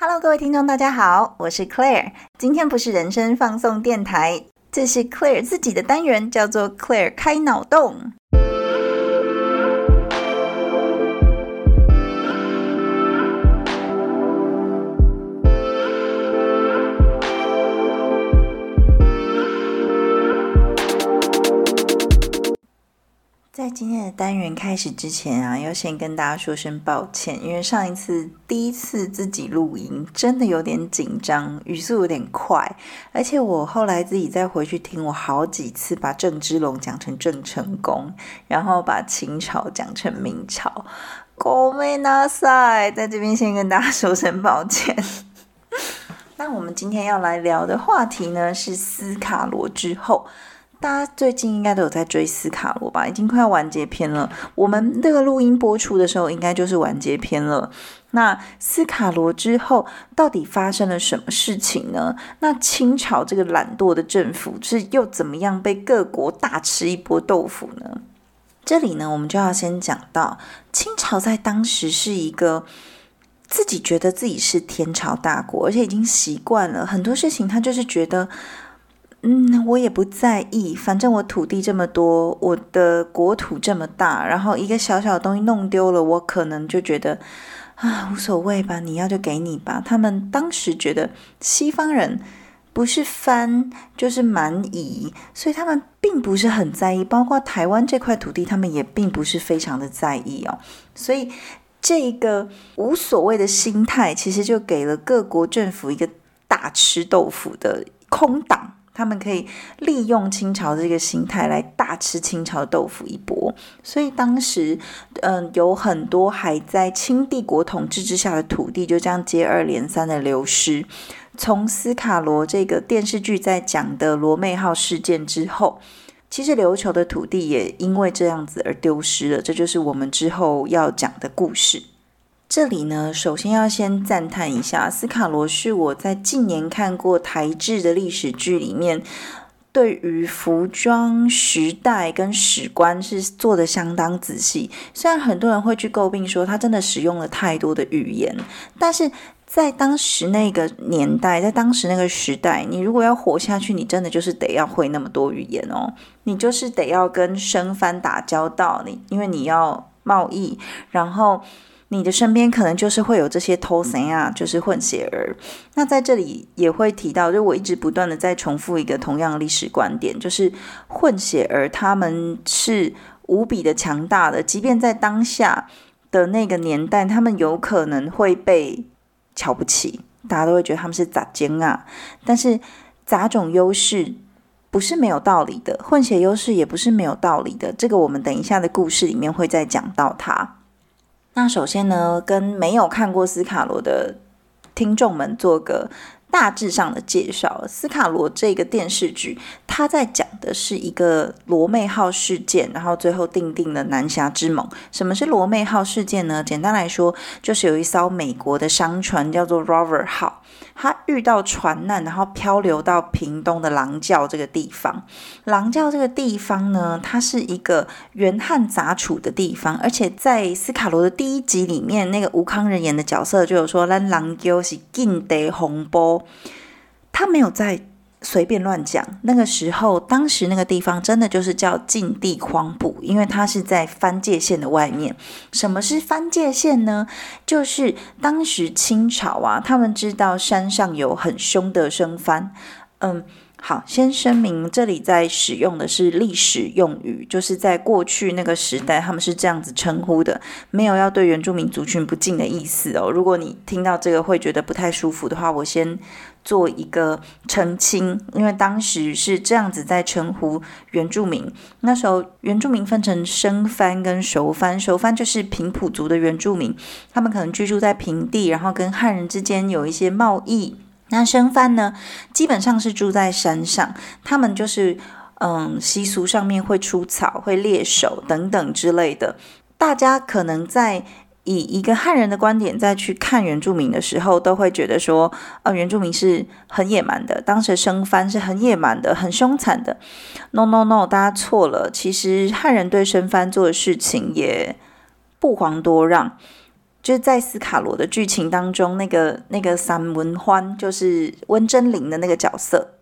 Hello，各位听众，大家好，我是 Claire。今天不是人生放送电台，这是 Claire 自己的单元，叫做 Claire 开脑洞。在今天的单元开始之前啊，要先跟大家说声抱歉，因为上一次第一次自己录音，真的有点紧张，语速有点快，而且我后来自己再回去听，我好几次把郑芝龙讲成郑成功，然后把清朝讲成明朝，狗没拿塞，在这边先跟大家说声抱歉。那我们今天要来聊的话题呢，是斯卡罗之后。大家最近应该都有在追斯卡罗吧？已经快要完结篇了。我们这个录音播出的时候，应该就是完结篇了。那斯卡罗之后，到底发生了什么事情呢？那清朝这个懒惰的政府是又怎么样被各国大吃一波豆腐呢？这里呢，我们就要先讲到清朝在当时是一个自己觉得自己是天朝大国，而且已经习惯了很多事情，他就是觉得。嗯，我也不在意，反正我土地这么多，我的国土这么大，然后一个小小的东西弄丢了，我可能就觉得啊，无所谓吧，你要就给你吧。他们当时觉得西方人不是翻就是蛮夷，所以他们并不是很在意，包括台湾这块土地，他们也并不是非常的在意哦。所以这个无所谓的心态，其实就给了各国政府一个大吃豆腐的空档。他们可以利用清朝这个心态来大吃清朝豆腐一波，所以当时，嗯，有很多还在清帝国统治之下的土地就这样接二连三的流失。从斯卡罗这个电视剧在讲的罗妹号事件之后，其实琉球的土地也因为这样子而丢失了。这就是我们之后要讲的故事。这里呢，首先要先赞叹一下，斯卡罗是我在近年看过台制的历史剧里面，对于服装、时代跟史观是做的相当仔细。虽然很多人会去诟病说他真的使用了太多的语言，但是在当时那个年代，在当时那个时代，你如果要活下去，你真的就是得要会那么多语言哦，你就是得要跟生番打交道，你因为你要贸易，然后。你的身边可能就是会有这些偷神啊，就是混血儿。那在这里也会提到，就我一直不断的在重复一个同样的历史观点，就是混血儿他们是无比的强大的，即便在当下的那个年代，他们有可能会被瞧不起，大家都会觉得他们是杂精啊。但是杂种优势不是没有道理的，混血优势也不是没有道理的。这个我们等一下的故事里面会再讲到它。那首先呢，跟没有看过斯卡罗的听众们做个大致上的介绍。斯卡罗这个电视剧，它在讲的是一个罗妹号事件，然后最后定定了南侠之盟。什么是罗妹号事件呢？简单来说，就是有一艘美国的商船叫做 Rover 号。它遇到船难，然后漂流到屏东的狼教这个地方。狼教这个地方呢，它是一个原汉杂处的地方，而且在斯卡罗的第一集里面，那个吴康仁演的角色就有说，那狼教是禁地洪波，他没有在。随便乱讲。那个时候，当时那个地方真的就是叫禁地荒埠，因为它是在藩界线的外面。什么是藩界线呢？就是当时清朝啊，他们知道山上有很凶的生番。嗯，好，先声明，这里在使用的是历史用语，就是在过去那个时代，他们是这样子称呼的，没有要对原住民族群不敬的意思哦。如果你听到这个会觉得不太舒服的话，我先。做一个澄清，因为当时是这样子在称呼原住民。那时候原住民分成生番跟熟番，熟番就是平埔族的原住民，他们可能居住在平地，然后跟汉人之间有一些贸易。那生番呢，基本上是住在山上，他们就是嗯习俗上面会出草、会猎手等等之类的。大家可能在。以一个汉人的观点再去看原住民的时候，都会觉得说，呃，原住民是很野蛮的，当时生番是很野蛮的、很凶残的。No No No，大家错了。其实汉人对生番做的事情也不遑多让。就是在斯卡罗的剧情当中，那个那个三文欢就是温真菱的那个角色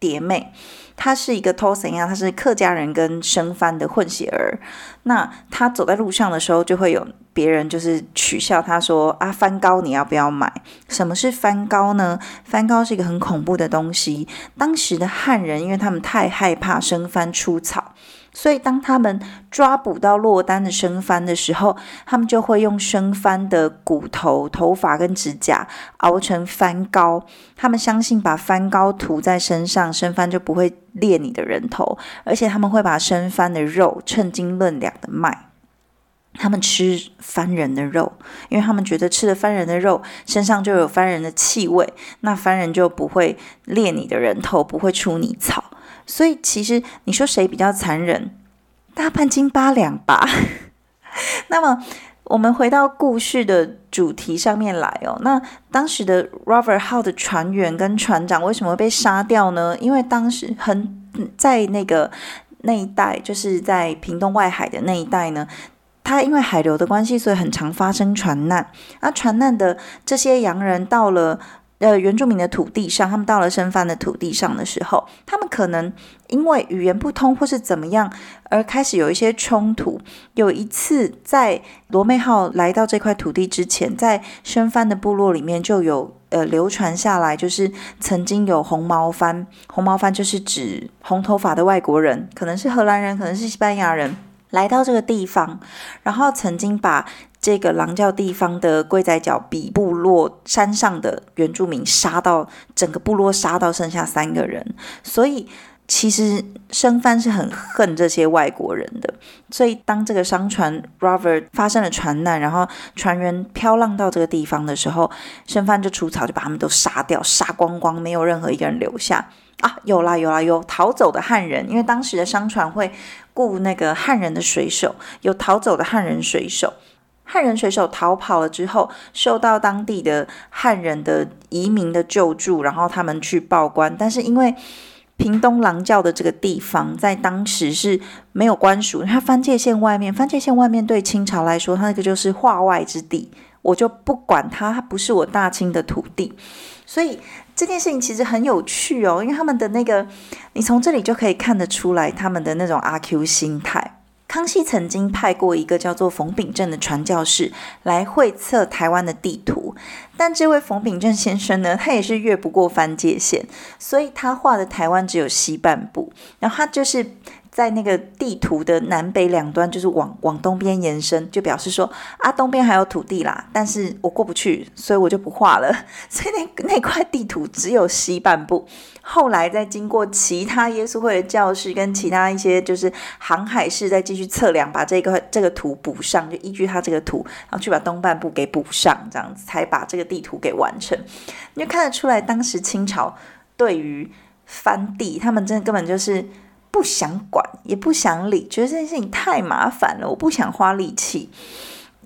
蝶妹。她是一个偷神呀，她是客家人跟生番的混血儿。那她走在路上的时候，就会有别人就是取笑她说：“啊，番糕你要不要买？”什么是番糕呢？番糕是一个很恐怖的东西。当时的汉人，因为他们太害怕生番出草。所以，当他们抓捕到落单的生番的时候，他们就会用生番的骨头、头发跟指甲熬成番膏。他们相信把番膏涂在身上，生番就不会裂你的人头。而且，他们会把生番的肉称斤论两的卖。他们吃番人的肉，因为他们觉得吃了番人的肉，身上就有番人的气味，那番人就不会裂你的人头，不会出你草。所以其实你说谁比较残忍？大半斤八两吧。那么我们回到故事的主题上面来哦。那当时的 Robert 号的船员跟船长为什么被杀掉呢？因为当时很在那个那一带，就是在屏东外海的那一带呢，它因为海流的关系，所以很常发生船难。那船难的这些洋人到了。呃，原住民的土地上，他们到了生番的土地上的时候，他们可能因为语言不通或是怎么样，而开始有一些冲突。有一次，在罗妹号来到这块土地之前，在生番的部落里面就有呃流传下来，就是曾经有红毛番，红毛番就是指红头发的外国人，可能是荷兰人，可能是西班牙人，来到这个地方，然后曾经把。这个狼教地方的龟仔角比部落山上的原住民杀到整个部落杀到剩下三个人，所以其实生番是很恨这些外国人的。所以当这个商船 Robert 发生了船难，然后船员漂浪到这个地方的时候，生番就出草，就把他们都杀掉，杀光光，没有任何一个人留下啊！有啦有啦有逃走的汉人，因为当时的商船会雇那个汉人的水手，有逃走的汉人水手。汉人水手逃跑了之后，受到当地的汉人的移民的救助，然后他们去报官。但是因为屏东狼教的这个地方在当时是没有官署，它番界线外面，番界线外面对清朝来说，它那个就是化外之地，我就不管它，它不是我大清的土地。所以这件事情其实很有趣哦，因为他们的那个，你从这里就可以看得出来他们的那种阿 Q 心态。康熙曾经派过一个叫做冯秉正的传教士来绘测台湾的地图，但这位冯秉正先生呢，他也是越不过番界线，所以他画的台湾只有西半部，然后他就是。在那个地图的南北两端，就是往往东边延伸，就表示说啊，东边还有土地啦，但是我过不去，所以我就不画了。所以那那块地图只有西半部。后来再经过其他耶稣会的教士跟其他一些就是航海士再继续测量，把这个这个图补上，就依据他这个图，然后去把东半部给补上，这样子才把这个地图给完成。你就看得出来，当时清朝对于翻地，他们真的根本就是。不想管，也不想理，觉得这件事情太麻烦了，我不想花力气。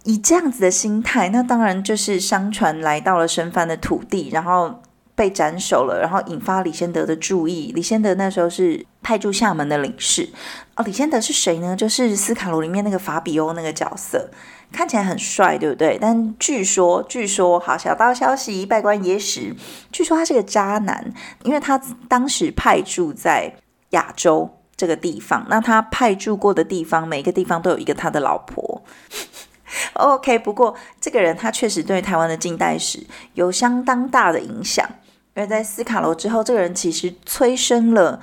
以这样子的心态，那当然就是商船来到了生番的土地，然后被斩首了，然后引发李先德的注意。李先德那时候是派驻厦门的领事。哦，李先德是谁呢？就是斯卡罗里面那个法比欧那个角色，看起来很帅，对不对？但据说，据说，好小道消息，拜官野史，据说他是个渣男，因为他当时派驻在亚洲。这个地方，那他派驻过的地方，每个地方都有一个他的老婆。OK，不过这个人他确实对台湾的近代史有相当大的影响，因为在斯卡罗之后，这个人其实催生了。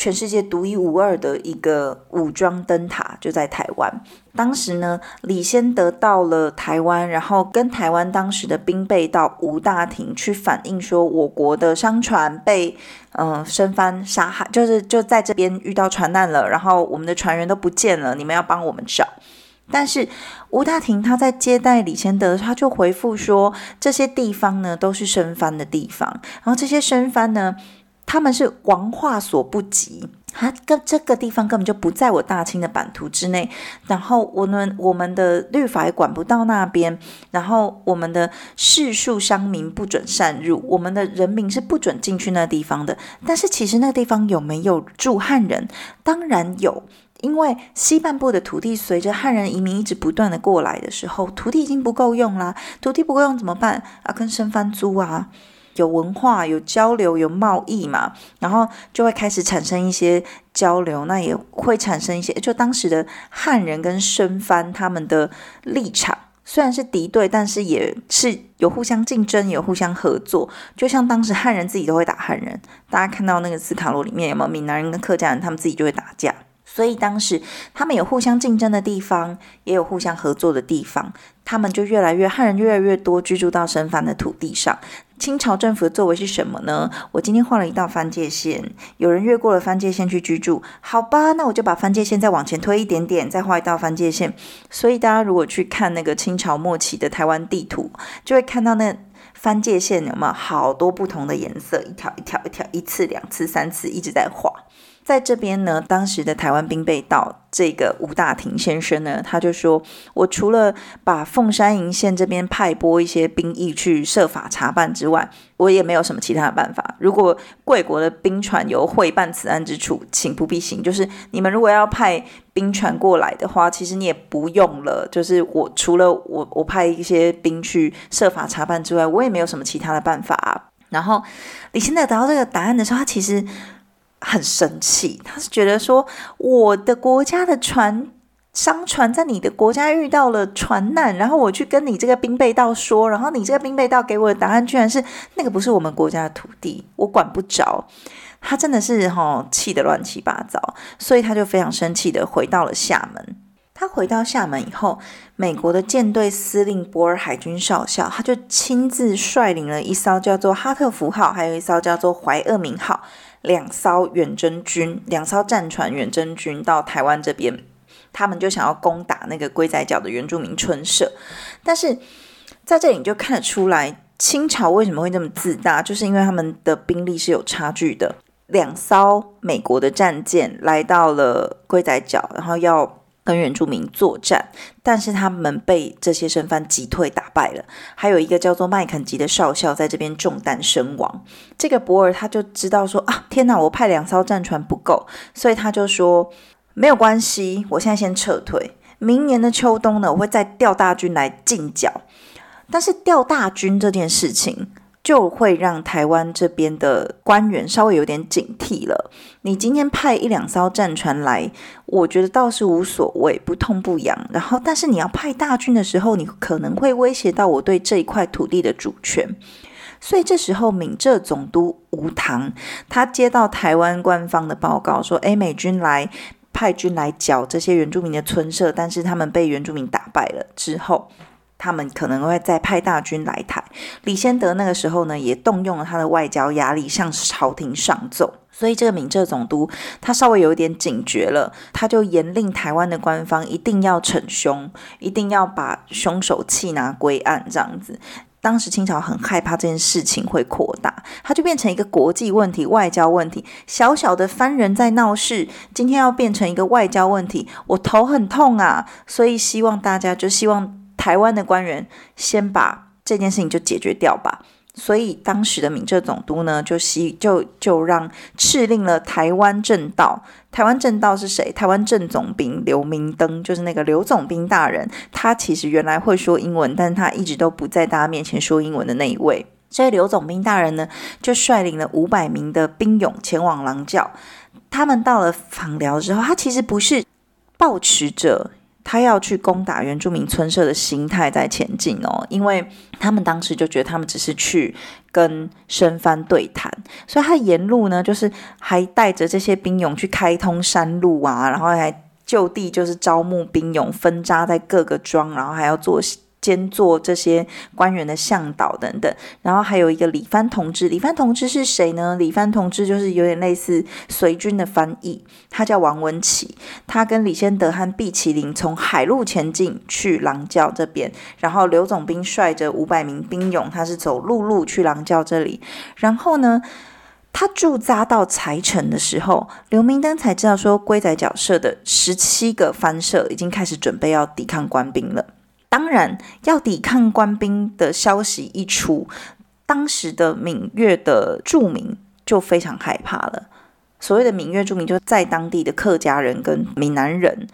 全世界独一无二的一个武装灯塔就在台湾。当时呢，李先德到了台湾，然后跟台湾当时的兵备到吴大庭去反映说，我国的商船被嗯生番杀害，就是就在这边遇到船难了，然后我们的船员都不见了，你们要帮我们找。但是吴大庭他在接待李先德，他就回复说，这些地方呢都是生番的地方，然后这些生番呢。他们是王化所不及，他跟这个地方根本就不在我大清的版图之内。然后我们我们的律法也管不到那边，然后我们的世庶商民不准擅入，我们的人民是不准进去那地方的。但是其实那地方有没有住汉人？当然有，因为西半部的土地随着汉人移民一直不断的过来的时候，土地已经不够用啦。土地不够用怎么办？啊，跟生番租啊，有文化、有交流、有贸易嘛，然后就会开始产生一些交流，那也会产生一些，就当时的汉人跟生番他们的立场虽然是敌对，但是也是有互相竞争，有互相合作。就像当时汉人自己都会打汉人，大家看到那个斯卡罗里面有没有闽南人跟客家人，他们自己就会打架。所以当时他们有互相竞争的地方，也有互相合作的地方，他们就越来越汉人越来越多居住到生番的土地上。清朝政府的作为是什么呢？我今天画了一道分界线，有人越过了分界线去居住，好吧，那我就把分界线再往前推一点点，再画一道分界线。所以大家如果去看那个清朝末期的台湾地图，就会看到那分界线有没有好多不同的颜色，一条一条一条，一次两次三次一直在画。在这边呢，当时的台湾兵备道这个吴大庭先生呢，他就说：“我除了把凤山营县这边派拨一些兵役去设法查办之外，我也没有什么其他的办法。如果贵国的兵船有会办此案之处，请不必行。就是你们如果要派兵船过来的话，其实你也不用了。就是我除了我我派一些兵去设法查办之外，我也没有什么其他的办法。然后李清德得到这个答案的时候，他其实。很生气，他是觉得说我的国家的船商船在你的国家遇到了船难，然后我去跟你这个兵备道说，然后你这个兵备道给我的答案居然是那个不是我们国家的土地，我管不着。他真的是哈气得乱七八糟，所以他就非常生气的回到了厦门。他回到厦门以后，美国的舰队司令博尔海军少校，他就亲自率领了一艘叫做哈特福号，还有一艘叫做怀俄明号。两艘远征军，两艘战船远征军到台湾这边，他们就想要攻打那个龟仔角的原住民村社。但是在这里你就看得出来，清朝为什么会这么自大，就是因为他们的兵力是有差距的。两艘美国的战舰来到了龟仔角，然后要。跟原住民作战，但是他们被这些生番击退打败了。还有一个叫做麦肯吉的少校在这边中弹身亡。这个博尔他就知道说啊，天哪，我派两艘战船不够，所以他就说没有关系，我现在先撤退。明年的秋冬呢，我会再调大军来进剿。但是调大军这件事情。就会让台湾这边的官员稍微有点警惕了。你今天派一两艘战船来，我觉得倒是无所谓，不痛不痒。然后，但是你要派大军的时候，你可能会威胁到我对这一块土地的主权。所以这时候，闽浙总督吴唐他接到台湾官方的报告，说：“诶，美军来派军来剿这些原住民的村社，但是他们被原住民打败了。”之后。他们可能会再派大军来台。李先德那个时候呢，也动用了他的外交压力，向朝廷上奏。所以这个闽浙总督他稍微有一点警觉了，他就严令台湾的官方一定要惩凶，一定要把凶手缉拿归案。这样子，当时清朝很害怕这件事情会扩大，它就变成一个国际问题、外交问题。小小的番人在闹事，今天要变成一个外交问题，我头很痛啊！所以希望大家就希望。台湾的官员先把这件事情就解决掉吧。所以当时的闽浙总督呢，就西就就让敕令了台湾正道。台湾正道是谁？台湾正总兵刘明登，就是那个刘总兵大人。他其实原来会说英文，但他一直都不在大家面前说英文的那一位。所以刘总兵大人呢，就率领了五百名的兵勇前往狼教。他们到了访寮之后，他其实不是抱持着。他要去攻打原住民村社的心态在前进哦，因为他们当时就觉得他们只是去跟生番对谈，所以他沿路呢，就是还带着这些兵勇去开通山路啊，然后还就地就是招募兵勇，分扎在各个庄，然后还要做。兼做这些官员的向导等等，然后还有一个李帆同志。李帆同志是谁呢？李帆同志就是有点类似随军的翻译，他叫王文启。他跟李先德和毕麒麟从海路前进去狼教这边，然后刘总兵率着五百名兵勇，他是走陆路去狼教这里。然后呢，他驻扎到财城的时候，刘明登才知道说，龟仔角社的十七个番社已经开始准备要抵抗官兵了。当然，要抵抗官兵的消息一出，当时的闽粤的住民就非常害怕了。所谓的闽越住民，就在当地的客家人跟闽南人，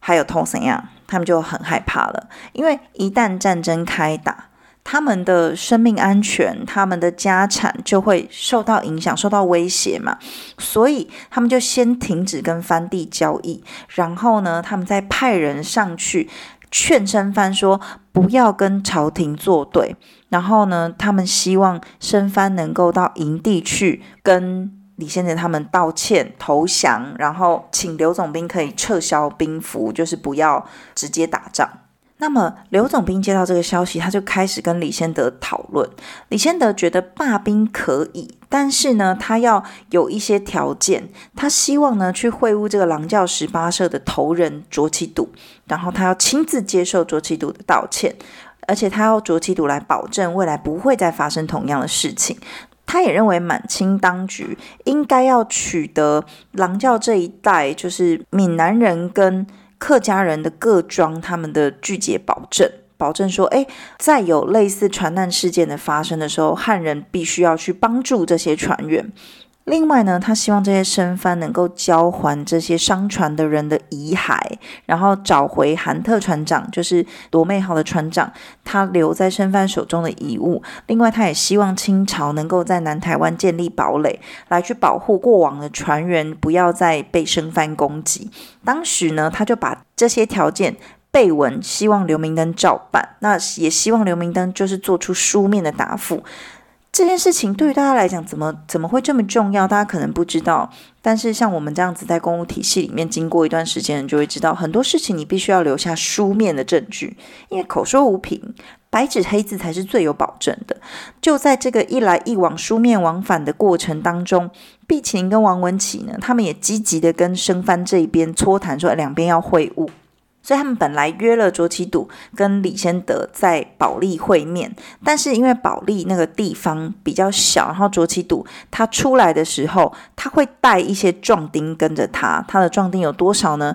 还有通怎样，他们就很害怕了，因为一旦战争开打。他们的生命安全、他们的家产就会受到影响、受到威胁嘛，所以他们就先停止跟番地交易，然后呢，他们再派人上去劝生番说不要跟朝廷作对，然后呢，他们希望生番能够到营地去跟李先生他们道歉、投降，然后请刘总兵可以撤销兵符，就是不要直接打仗。那么刘总兵接到这个消息，他就开始跟李先德讨论。李先德觉得罢兵可以，但是呢，他要有一些条件。他希望呢去会晤这个狼教十八社的头人卓其笃，然后他要亲自接受卓其笃的道歉，而且他要卓其笃来保证未来不会再发生同样的事情。他也认为满清当局应该要取得狼教这一代，就是闽南人跟。客家人的各庄，他们的拒绝保证，保证说，哎，在有类似船难事件的发生的时候，汉人必须要去帮助这些船员。另外呢，他希望这些生番能够交还这些商船的人的遗骸，然后找回韩特船长，就是罗妹号的船长，他留在生番手中的遗物。另外，他也希望清朝能够在南台湾建立堡垒，来去保护过往的船员不要再被生番攻击。当时呢，他就把这些条件背文，希望刘明灯照办。那也希望刘明灯就是做出书面的答复。这件事情对于大家来讲，怎么怎么会这么重要？大家可能不知道。但是像我们这样子在公务体系里面，经过一段时间，就会知道很多事情，你必须要留下书面的证据，因为口说无凭，白纸黑字才是最有保证的。就在这个一来一往、书面往返的过程当中，毕琴跟王文启呢，他们也积极的跟生番这一边搓谈，说两边要会晤。所以他们本来约了卓其笃跟李先德在保利会面，但是因为保利那个地方比较小，然后卓其笃他出来的时候，他会带一些壮丁跟着他，他的壮丁有多少呢？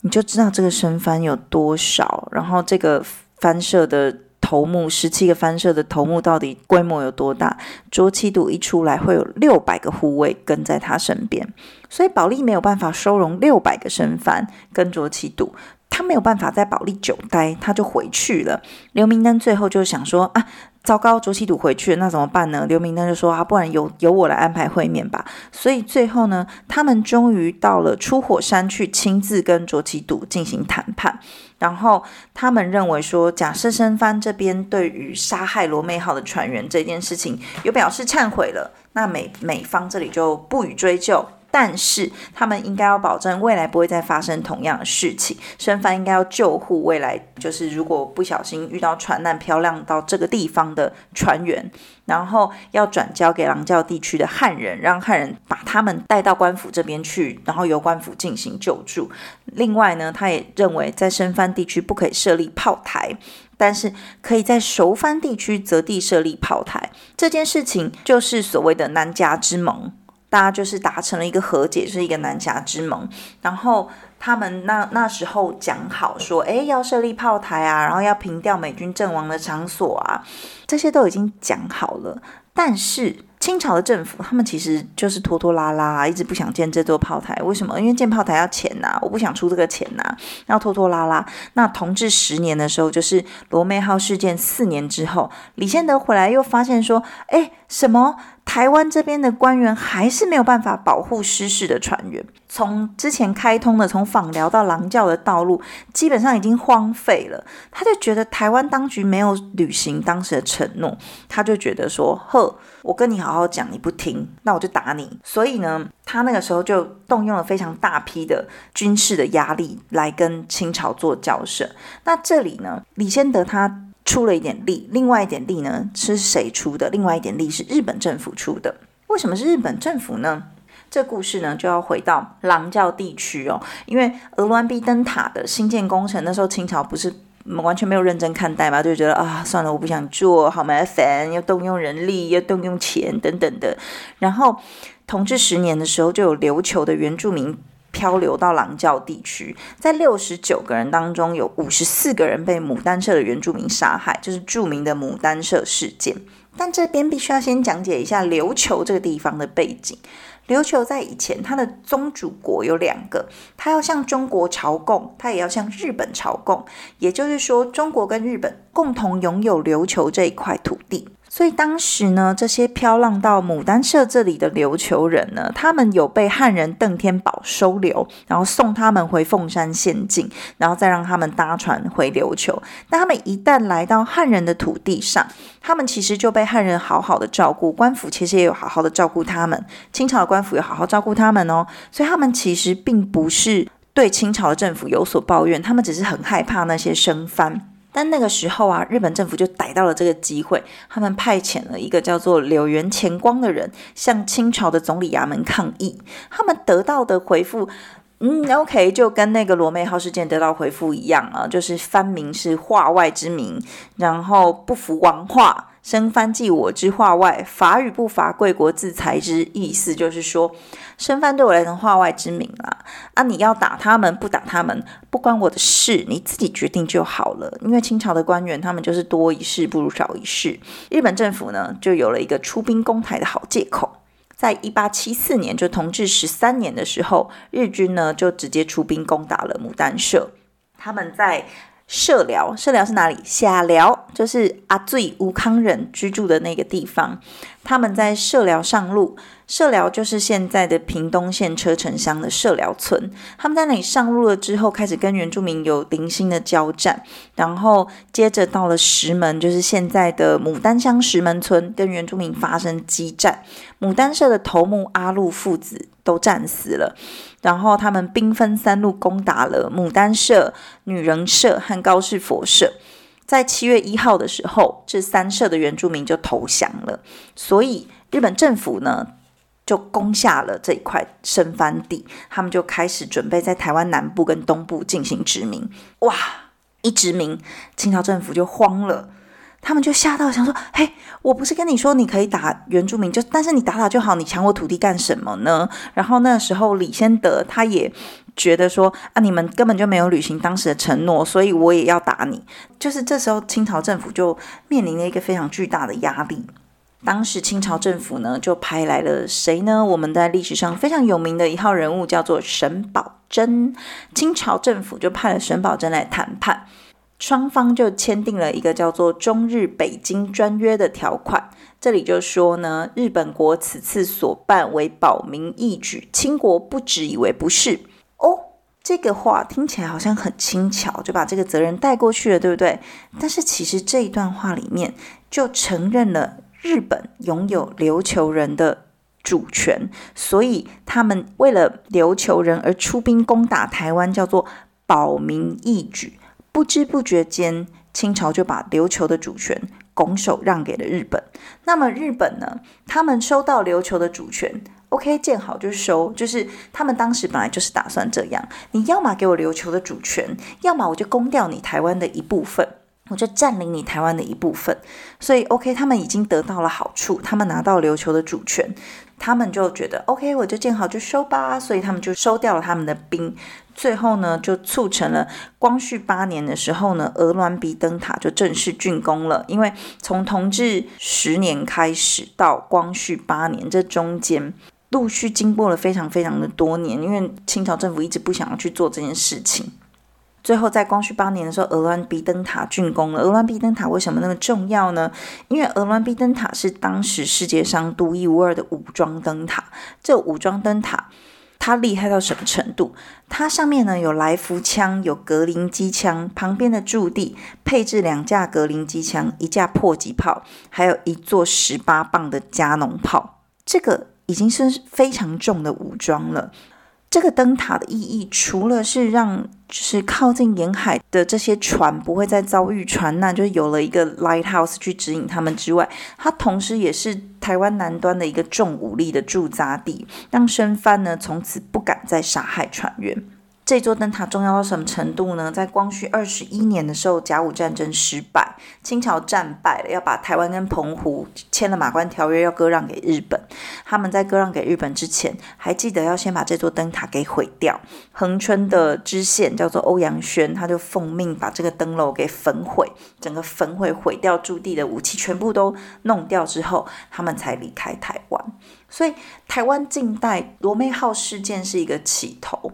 你就知道这个身番有多少，然后这个番社的头目十七个番社的头目到底规模有多大？卓其笃一出来会有六百个护卫跟在他身边，所以保利没有办法收容六百个身番跟卓其笃。他没有办法在保利久待，他就回去了。刘明灯最后就想说啊，糟糕，卓其笃回去了，那怎么办呢？刘明灯就说啊，不然由由我来安排会面吧。所以最后呢，他们终于到了出火山去，亲自跟卓其笃进行谈判。然后他们认为说，假设申帆这边对于杀害罗美号的船员这件事情有表示忏悔了，那美美方这里就不予追究。但是他们应该要保证未来不会再发生同样的事情。生番应该要救护未来，就是如果不小心遇到船难漂亮到这个地方的船员，然后要转交给狼教地区的汉人，让汉人把他们带到官府这边去，然后由官府进行救助。另外呢，他也认为在生番地区不可以设立炮台，但是可以在熟番地区择地设立炮台。这件事情就是所谓的南夹之盟。大家就是达成了一个和解，是一个南侠之盟。然后他们那那时候讲好说，哎，要设立炮台啊，然后要平掉美军阵亡的场所啊，这些都已经讲好了。但是清朝的政府，他们其实就是拖拖拉拉，一直不想建这座炮台。为什么？因为建炮台要钱呐，我不想出这个钱呐，要拖拖拉拉。那同治十年的时候，就是罗妹号事件四年之后，李先德回来又发现说，哎，什么？台湾这边的官员还是没有办法保护失事的船员。从之前开通的从访寮到狼教的道路，基本上已经荒废了。他就觉得台湾当局没有履行当时的承诺，他就觉得说：“呵，我跟你好好讲，你不听，那我就打你。”所以呢，他那个时候就动用了非常大批的军事的压力来跟清朝做交涉。那这里呢，李先德他。出了一点力，另外一点力呢是谁出的？另外一点力是日本政府出的。为什么是日本政府呢？这故事呢就要回到狼教地区哦，因为鹅銮鼻灯塔的新建工程，那时候清朝不是完全没有认真看待嘛，就觉得啊，算了，我不想做好麻烦，要动用人力，要动用钱等等的。然后同治十年的时候，就有琉球的原住民。漂流到狼教地区，在六十九个人当中，有五十四个人被牡丹社的原住民杀害，就是著名的牡丹社事件。但这边必须要先讲解一下琉球这个地方的背景。琉球在以前，它的宗主国有两个，它要向中国朝贡，它也要向日本朝贡。也就是说，中国跟日本共同拥有琉球这一块土地。所以当时呢，这些飘浪到牡丹社这里的琉球人呢，他们有被汉人邓天宝收留，然后送他们回凤山县境，然后再让他们搭船回琉球。但他们一旦来到汉人的土地上，他们其实就被汉人好好的照顾，官府其实也有好好的照顾他们，清朝的官府也好好照顾他们哦。所以他们其实并不是对清朝的政府有所抱怨，他们只是很害怕那些生番。但那个时候啊，日本政府就逮到了这个机会，他们派遣了一个叫做柳原前光的人向清朝的总理衙门抗议。他们得到的回复，嗯，OK，就跟那个罗妹号事件得到回复一样啊，就是藩民是化外之民，然后不服王化。生番即我之化外，法与不法贵国自裁之。意思就是说，生番对我来成化外之名啦。啊，你要打他们，不打他们，不关我的事，你自己决定就好了。因为清朝的官员，他们就是多一事不如少一事。日本政府呢，就有了一个出兵攻台的好借口。在一八七四年，就同治十三年的时候，日军呢就直接出兵攻打了牡丹社。他们在。社寮，社寮是哪里？下寮就是阿最吴康人居住的那个地方。他们在社寮上路，社寮就是现在的屏东县车城乡的社寮村。他们在那里上路了之后，开始跟原住民有零星的交战，然后接着到了石门，就是现在的牡丹乡石门村，跟原住民发生激战。牡丹社的头目阿禄父子都战死了，然后他们兵分三路攻打了牡丹社、女人社和高士佛社。在七月一号的时候，这三社的原住民就投降了，所以日本政府呢就攻下了这一块生番地，他们就开始准备在台湾南部跟东部进行殖民。哇，一殖民，清朝政府就慌了。他们就吓到，想说：“嘿，我不是跟你说你可以打原住民，就但是你打打就好，你抢我土地干什么呢？”然后那时候李先德他也觉得说：“啊，你们根本就没有履行当时的承诺，所以我也要打你。”就是这时候清朝政府就面临了一个非常巨大的压力。当时清朝政府呢就派来了谁呢？我们在历史上非常有名的一号人物叫做沈葆桢。清朝政府就派了沈葆桢来谈判。双方就签订了一个叫做《中日北京专约》的条款。这里就说呢，日本国此次所办为保民义举，清国不只以为不是哦。这个话听起来好像很轻巧，就把这个责任带过去了，对不对？但是其实这一段话里面就承认了日本拥有琉球人的主权，所以他们为了琉球人而出兵攻打台湾，叫做保民义举。不知不觉间，清朝就把琉球的主权拱手让给了日本。那么日本呢？他们收到琉球的主权，OK，见好就收，就是他们当时本来就是打算这样：你要么给我琉球的主权，要么我就攻掉你台湾的一部分，我就占领你台湾的一部分。所以 OK，他们已经得到了好处，他们拿到琉球的主权，他们就觉得 OK，我就见好就收吧，所以他们就收掉了他们的兵。最后呢，就促成了光绪八年的时候呢，鹅銮鼻灯塔就正式竣工了。因为从同治十年开始到光绪八年，这中间陆续经过了非常非常的多年，因为清朝政府一直不想要去做这件事情。最后在光绪八年的时候，鹅銮鼻灯塔竣工了。鹅銮鼻灯塔为什么那么重要呢？因为鹅銮鼻灯塔是当时世界上独一无二的武装灯塔。这武装灯塔。它厉害到什么程度？它上面呢有来福枪，有格林机枪，旁边的驻地配置两架格林机枪，一架迫击炮，还有一座十八磅的加农炮。这个已经是非常重的武装了。这个灯塔的意义，除了是让就是靠近沿海的这些船不会再遭遇船难，就是有了一个 lighthouse 去指引他们之外，它同时也是台湾南端的一个重武力的驻扎地，让生番呢从此不敢再杀害船员。这座灯塔重要到什么程度呢？在光绪二十一年的时候，甲午战争失败，清朝战败了，要把台湾跟澎湖签了马关条约，要割让给日本。他们在割让给日本之前，还记得要先把这座灯塔给毁掉。恒春的知县叫做欧阳轩，他就奉命把这个灯楼给焚毁，整个焚毁毁掉驻地的武器，全部都弄掉之后，他们才离开台湾。所以，台湾近代罗妹号事件是一个起头。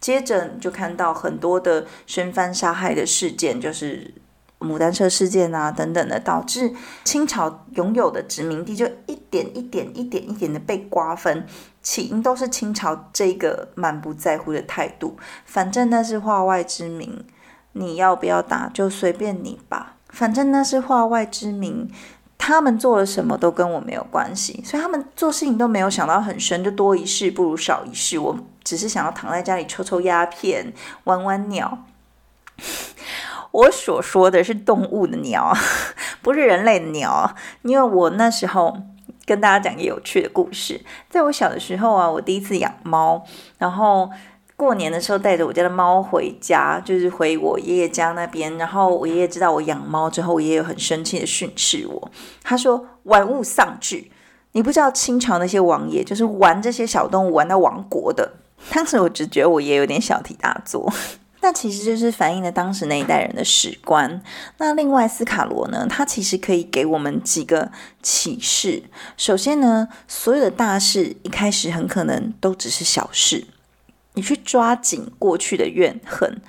接着就看到很多的宣藩杀害的事件，就是牡丹社事件啊等等的，导致清朝拥有的殖民地就一点一点、一点一点的被瓜分。起因都是清朝这个满不在乎的态度，反正那是化外之民，你要不要打就随便你吧，反正那是化外之民。他们做了什么都跟我没有关系，所以他们做事情都没有想到很深，就多一事不如少一事。我只是想要躺在家里抽抽鸦片，玩玩鸟。我所说的是动物的鸟，不是人类的鸟。因为我那时候跟大家讲一个有趣的故事，在我小的时候啊，我第一次养猫，然后。过年的时候带着我家的猫回家，就是回我爷爷家那边。然后我爷爷知道我养猫之后，我爷爷很生气的训斥我，他说：“玩物丧志，你不知道清朝那些王爷就是玩这些小动物玩到亡国的。” 当时我只觉得我也有点小题大做，那其实就是反映了当时那一代人的史观。那另外斯卡罗呢，他其实可以给我们几个启示。首先呢，所有的大事一开始很可能都只是小事。你去抓紧过去的怨恨，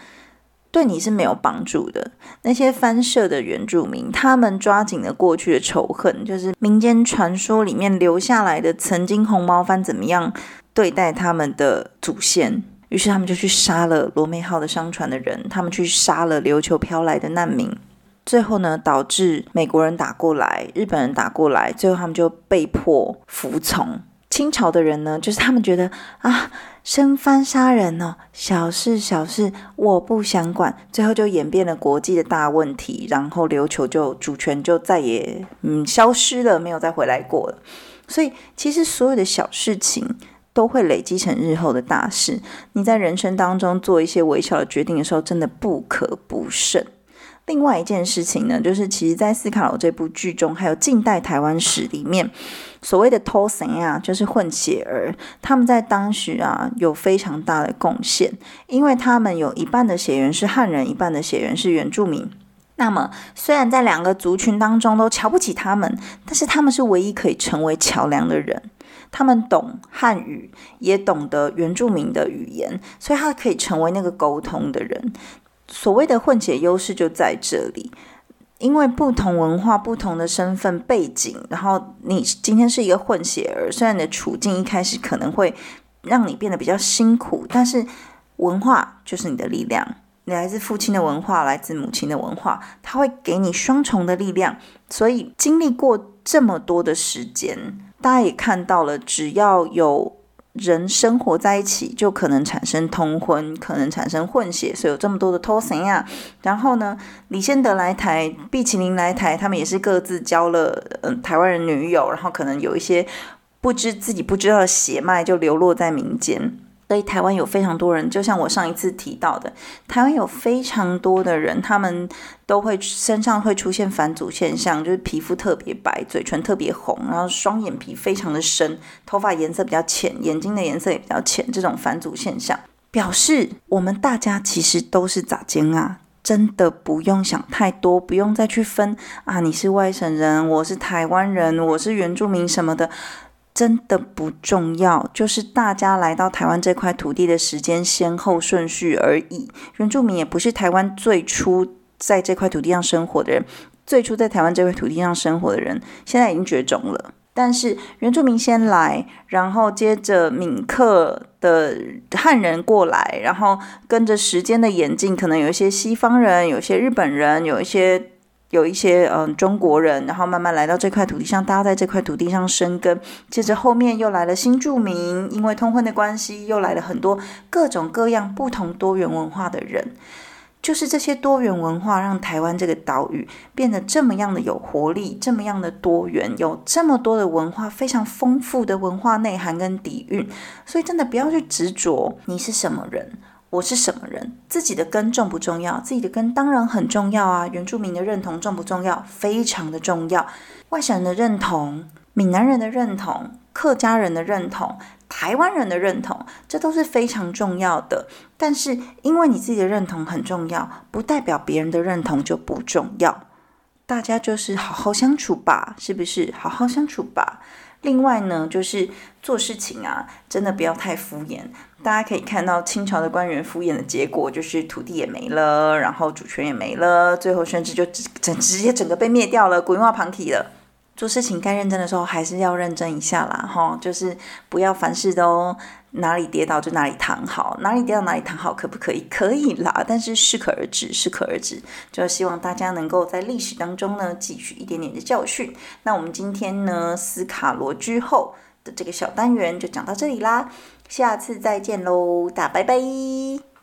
对你是没有帮助的。那些翻社的原住民，他们抓紧了过去的仇恨，就是民间传说里面留下来的，曾经红毛番怎么样对待他们的祖先，于是他们就去杀了罗美号的商船的人，他们去杀了琉球飘来的难民，最后呢，导致美国人打过来，日本人打过来，最后他们就被迫服从。清朝的人呢，就是他们觉得啊。生番杀人哦，小事小事，我不想管。最后就演变了国际的大问题，然后琉球就主权就再也嗯消失了，没有再回来过了。所以其实所有的小事情都会累积成日后的大事。你在人生当中做一些微小的决定的时候，真的不可不慎。另外一件事情呢，就是其实在斯卡罗这部剧中，还有近代台湾史里面。所谓的偷神啊，就是混血儿，他们在当时啊有非常大的贡献，因为他们有一半的血缘是汉人，一半的血缘是原住民。那么，虽然在两个族群当中都瞧不起他们，但是他们是唯一可以成为桥梁的人。他们懂汉语，也懂得原住民的语言，所以他可以成为那个沟通的人。所谓的混血优势就在这里。因为不同文化、不同的身份背景，然后你今天是一个混血儿，虽然你的处境一开始可能会让你变得比较辛苦，但是文化就是你的力量。你来自父亲的文化，来自母亲的文化，它会给你双重的力量。所以经历过这么多的时间，大家也看到了，只要有。人生活在一起，就可能产生通婚，可能产生混血，所以有这么多的偷神呀。然后呢，李先德来台，毕奇林来台，他们也是各自交了嗯台湾人女友，然后可能有一些不知自己不知道的血脉就流落在民间。所以台湾有非常多人，就像我上一次提到的，台湾有非常多的人，他们都会身上会出现返祖现象，就是皮肤特别白，嘴唇特别红，然后双眼皮非常的深，头发颜色比较浅，眼睛的颜色也比较浅，这种返祖现象表示我们大家其实都是咋精啊，真的不用想太多，不用再去分啊，你是外省人，我是台湾人，我是原住民什么的。真的不重要，就是大家来到台湾这块土地的时间先后顺序而已。原住民也不是台湾最初在这块土地上生活的人，最初在台湾这块土地上生活的人，现在已经绝种了。但是原住民先来，然后接着闽客的汉人过来，然后跟着时间的演进，可能有一些西方人，有一些日本人，有一些。有一些嗯中国人，然后慢慢来到这块土地上，大家在这块土地上生根。接着后面又来了新住民，因为通婚的关系，又来了很多各种各样不同多元文化的人。就是这些多元文化，让台湾这个岛屿变得这么样的有活力，这么样的多元，有这么多的文化，非常丰富的文化内涵跟底蕴。所以真的不要去执着你是什么人。我是什么人，自己的根重不重要？自己的根当然很重要啊。原住民的认同重不重要？非常的重要。外省人的认同、闽南人的认同、客家人的认同、台湾人的认同，这都是非常重要的。但是，因为你自己的认同很重要，不代表别人的认同就不重要。大家就是好好相处吧，是不是？好好相处吧。另外呢，就是做事情啊，真的不要太敷衍。大家可以看到清朝的官员敷衍的结果，就是土地也没了，然后主权也没了，最后甚至就直直接整个被灭掉了，鬼话旁体了。做事情该认真的时候，还是要认真一下啦，哈，就是不要凡事都哪里跌倒就哪里躺好，哪里跌倒哪里躺好，可不可以？可以啦，但是适可而止，适可而止。就希望大家能够在历史当中呢，汲取一点点的教训。那我们今天呢，斯卡罗之后的这个小单元就讲到这里啦，下次再见喽，大拜拜。